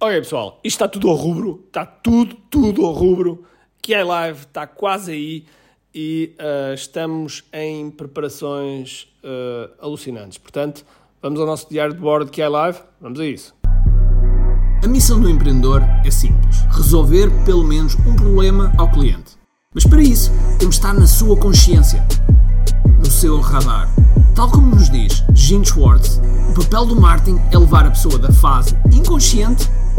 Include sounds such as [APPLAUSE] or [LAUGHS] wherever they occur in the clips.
Ok, pessoal, isto está tudo ao rubro, está tudo, tudo ao rubro. Que é live, está quase aí e uh, estamos em preparações uh, alucinantes. Portanto, vamos ao nosso diário de bordo que é live, vamos a isso. A missão do empreendedor é simples: resolver pelo menos um problema ao cliente. Mas para isso, temos de estar na sua consciência, no seu radar. Tal como nos diz Gene Schwartz, o papel do marketing é levar a pessoa da fase inconsciente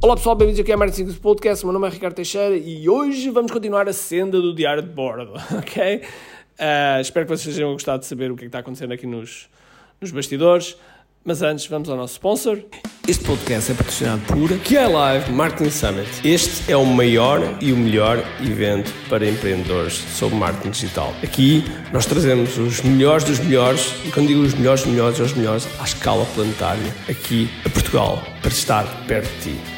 Olá pessoal, bem-vindos aqui ao Marketing Secrets Podcast. Meu nome é Ricardo Teixeira e hoje vamos continuar a senda do diário de bordo, [LAUGHS] ok? Uh, espero que vocês tenham gostado de saber o que, é que está acontecendo aqui nos, nos bastidores. Mas antes, vamos ao nosso sponsor. Este podcast é patrocinado por QI Live Marketing Summit. Este é o maior e o melhor evento para empreendedores sobre marketing digital. Aqui nós trazemos os melhores dos melhores, e quando digo os melhores dos melhores, os melhores à escala planetária, aqui a Portugal, para estar perto de ti.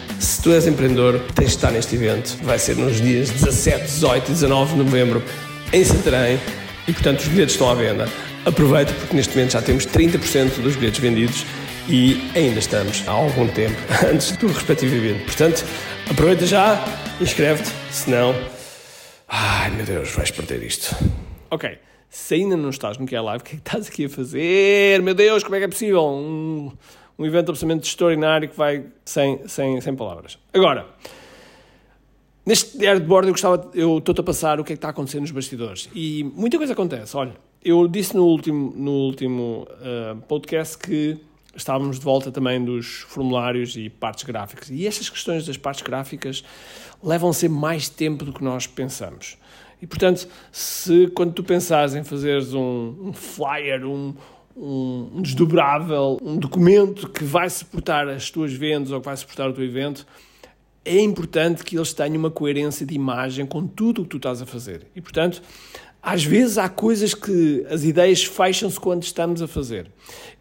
se tu és empreendedor, tens de estar neste evento. Vai ser nos dias 17, 18 e 19 de novembro em Santarém e, portanto, os bilhetes estão à venda. Aproveita porque neste momento já temos 30% dos bilhetes vendidos e ainda estamos há algum tempo [LAUGHS] antes do respectivo evento. Portanto, aproveita já, inscreve-te, senão. Ai meu Deus, vais perder isto. Ok, se ainda não estás no que é live, o que é que estás aqui a fazer? Meu Deus, como é que é possível? Um, um evento absolutamente extraordinário que vai sem, sem, sem palavras. Agora, neste diário de bordo eu gostava, eu estou-te a passar o que é que está acontecendo nos bastidores. E muita coisa acontece. Olha, eu disse no último, no último uh, podcast que estávamos de volta também dos formulários e partes gráficas. E estas questões das partes gráficas levam sempre mais tempo do que nós pensamos. E, portanto, se quando tu pensares em fazeres um, um flyer, um, um, desdobrável, um documento que vai suportar as tuas vendas ou que vai suportar o teu evento, é importante que eles tenham uma coerência de imagem com tudo o que tu estás a fazer. E, portanto, às vezes há coisas que as ideias fecham-se quando estamos a fazer.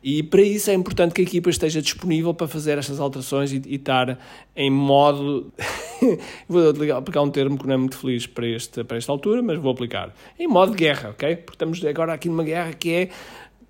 E para isso é importante que a equipa esteja disponível para fazer estas alterações e, e estar em modo. [LAUGHS] vou aplicar um termo que não é muito feliz para, este, para esta altura, mas vou aplicar. Em modo de guerra, ok? Porque estamos agora aqui numa guerra que é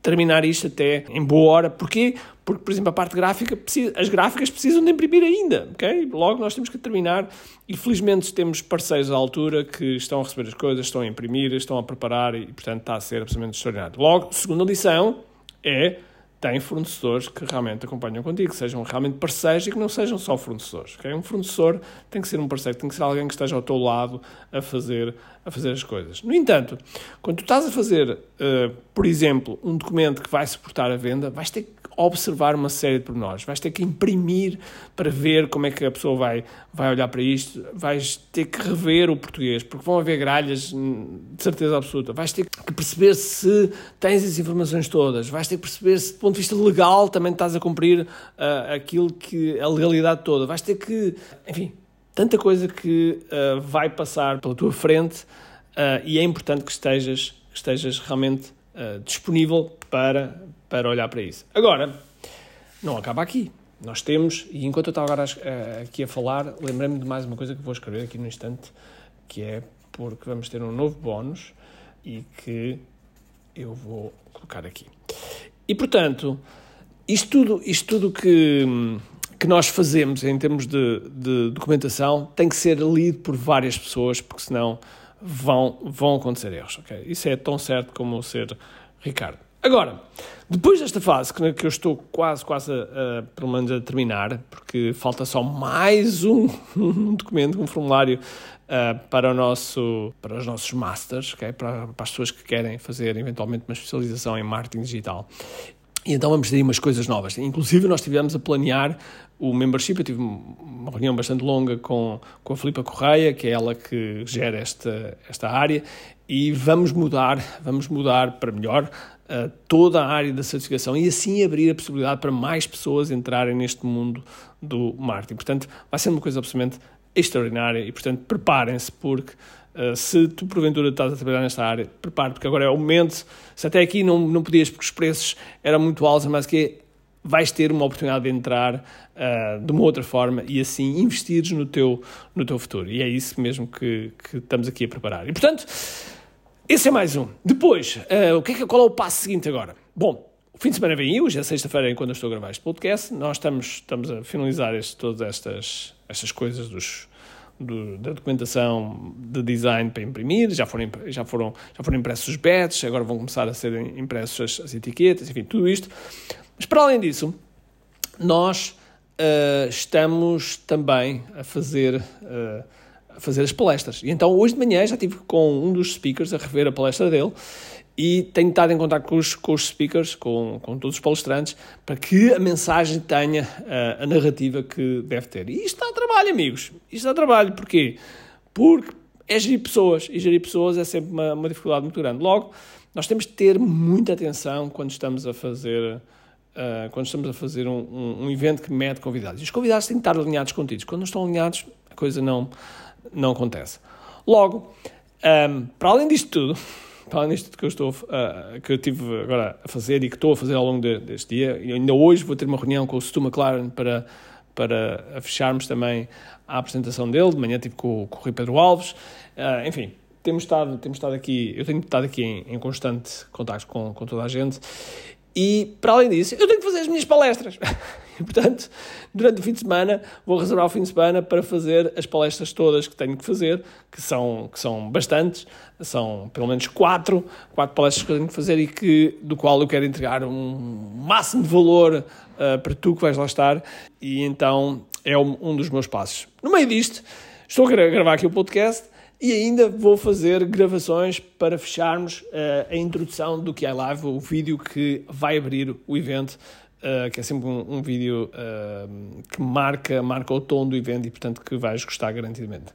terminar isto até em boa hora. Porquê? Porque, por exemplo, a parte gráfica, precisa, as gráficas precisam de imprimir ainda, ok? Logo nós temos que terminar e felizmente temos parceiros à altura que estão a receber as coisas, estão a imprimir, estão a preparar e, portanto, está a ser absolutamente extraordinário. Logo, segunda lição é tem fornecedores que realmente acompanham contigo, que sejam realmente parceiros e que não sejam só fornecedores. Okay? Um fornecedor tem que ser um parceiro, tem que ser alguém que esteja ao teu lado a fazer, a fazer as coisas. No entanto, quando tu estás a fazer, uh, por exemplo, um documento que vai suportar a venda, vais ter que observar uma série de pormenores. Vais ter que imprimir para ver como é que a pessoa vai, vai olhar para isto. Vais ter que rever o português, porque vão haver gralhas hum, de certeza absoluta. Vais ter que perceber se tens as informações todas. Vais ter que perceber se, do ponto de vista legal, também estás a cumprir uh, aquilo que a legalidade toda. Vais ter que, enfim, tanta coisa que uh, vai passar pela tua frente uh, e é importante que estejas, que estejas realmente disponível para, para olhar para isso. Agora, não acaba aqui. Nós temos, e enquanto eu estava agora aqui a falar, lembrei-me de mais uma coisa que vou escrever aqui no instante, que é porque vamos ter um novo bónus e que eu vou colocar aqui. E portanto, isto tudo, isto tudo que, que nós fazemos em termos de, de documentação tem que ser lido por várias pessoas, porque senão vão, vão acontecer erros. Okay? Isso é tão certo como ser Ricardo. Agora, depois desta fase, que, eu estou quase, quase, a, pelo menos a terminar, porque falta só mais um, [LAUGHS] um documento, um formulário uh, para, o nosso, para os nossos masters, okay? para, para as pessoas que querem fazer eventualmente uma especialização em marketing digital. E então vamos ter umas coisas novas. Inclusive, nós estivemos a planear o membership. Eu tive uma reunião bastante longa com, com a Filipa Correia, que é ela que gera esta, esta área, e vamos mudar, vamos mudar para melhor uh, toda a área da certificação e assim abrir a possibilidade para mais pessoas entrarem neste mundo do marketing. Portanto, vai ser uma coisa absolutamente extraordinária e, portanto, preparem-se porque uh, se tu porventura estás a trabalhar nesta área, prepare porque agora é o momento. Se até aqui não, não podias porque os preços eram muito altos, mas que vais ter uma oportunidade de entrar uh, de uma outra forma e assim investires no teu, no teu futuro. E é isso mesmo que, que estamos aqui a preparar. E, portanto, esse é mais um. Depois, uh, o que é que, qual é o passo seguinte agora? Bom, fim de semana vem hoje é sexta-feira, quando eu estou a gravar este podcast. Nós estamos, estamos a finalizar este, todas estas, estas coisas dos, do, da documentação de design para imprimir, já foram, já foram, já foram impressos os badges, agora vão começar a ser impressos as, as etiquetas, enfim, tudo isto. Mas para além disso, nós uh, estamos também a fazer. Uh, fazer as palestras. E então hoje de manhã já estive com um dos speakers a rever a palestra dele e tenho estado em contato com os, com os speakers, com, com todos os palestrantes, para que a mensagem tenha a, a narrativa que deve ter. E isto dá trabalho, amigos. Isto dá trabalho. Porquê? Porque é gerir pessoas. E gerir pessoas é sempre uma, uma dificuldade muito grande. Logo, nós temos de ter muita atenção quando estamos a fazer... Uh, quando estamos a fazer um, um, um evento que mete convidados. E os convidados têm que estar alinhados contigo. Quando não estão alinhados, a coisa não, não acontece. Logo, um, para além disto tudo, [LAUGHS] para além disto que eu, estou, uh, que eu tive agora a fazer e que estou a fazer ao longo de, deste dia, e ainda hoje vou ter uma reunião com o Stu McLaren para, para fecharmos também a apresentação dele, de manhã tive com, com o Rui Pedro Alves, uh, enfim, temos estado, temos estado aqui, eu tenho estado aqui em, em constante contato com, com toda a gente. E, para além disso, eu tenho que fazer as minhas palestras. [LAUGHS] E, [LAUGHS] portanto, durante o fim de semana, vou reservar o fim de semana para fazer as palestras todas que tenho que fazer, que são, que são bastantes, são pelo menos quatro, quatro palestras que tenho que fazer e que, do qual eu quero entregar um máximo de valor uh, para tu que vais lá estar. E então é um, um dos meus passos. No meio disto, estou a gravar aqui o podcast e ainda vou fazer gravações para fecharmos uh, a introdução do que é live, o vídeo que vai abrir o evento, uh, que é sempre um, um vídeo uh, que marca, marca o tom do evento e, portanto, que vais gostar garantidamente.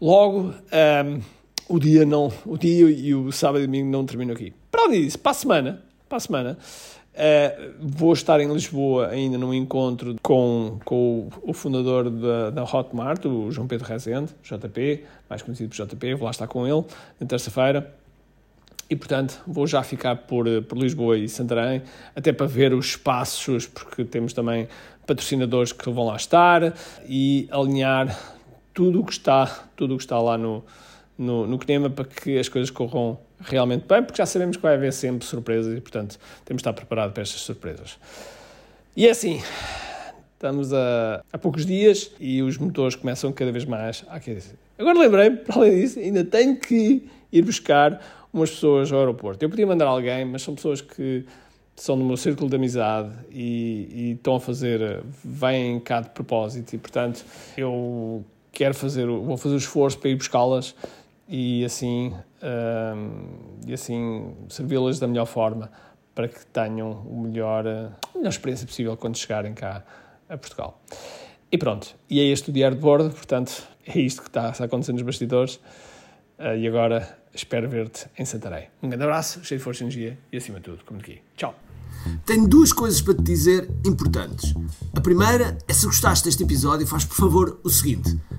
Logo, um, o dia não, o dia e o sábado e domingo não terminam aqui. Para além disso, para a semana, para a semana, Uh, vou estar em Lisboa ainda num encontro com, com o, o fundador da, da, Hotmart, o João Pedro Rezende, JP, mais conhecido por JP, vou lá estar com ele na terça-feira. E, portanto, vou já ficar por, por Lisboa e Santarém, até para ver os espaços, porque temos também patrocinadores que vão lá estar e alinhar tudo o que está, tudo o que está lá no, no, no para que as coisas corram realmente bem, porque já sabemos que vai haver sempre surpresas e, portanto, temos de estar preparados para estas surpresas. E é assim, estamos a, a poucos dias e os motores começam cada vez mais a aquecer. Agora lembrei para além disso, ainda tenho que ir buscar umas pessoas ao aeroporto. Eu podia mandar alguém, mas são pessoas que são no meu círculo de amizade e, e estão a fazer, vêm cá de propósito e, portanto, eu quero fazer, vou fazer o esforço para ir buscá-las e assim, um, e assim servi-las da melhor forma para que tenham o melhor, a melhor experiência possível quando chegarem cá a Portugal. E pronto, e é este o diário de bordo, portanto, é isto que está, a acontecer nos bastidores. Uh, e agora espero ver-te em Santarém. Um grande abraço, cheio de força e energia e acima de tudo, como aqui. Tchau! Tenho duas coisas para te dizer importantes. A primeira é se gostaste deste episódio, faz por favor o seguinte: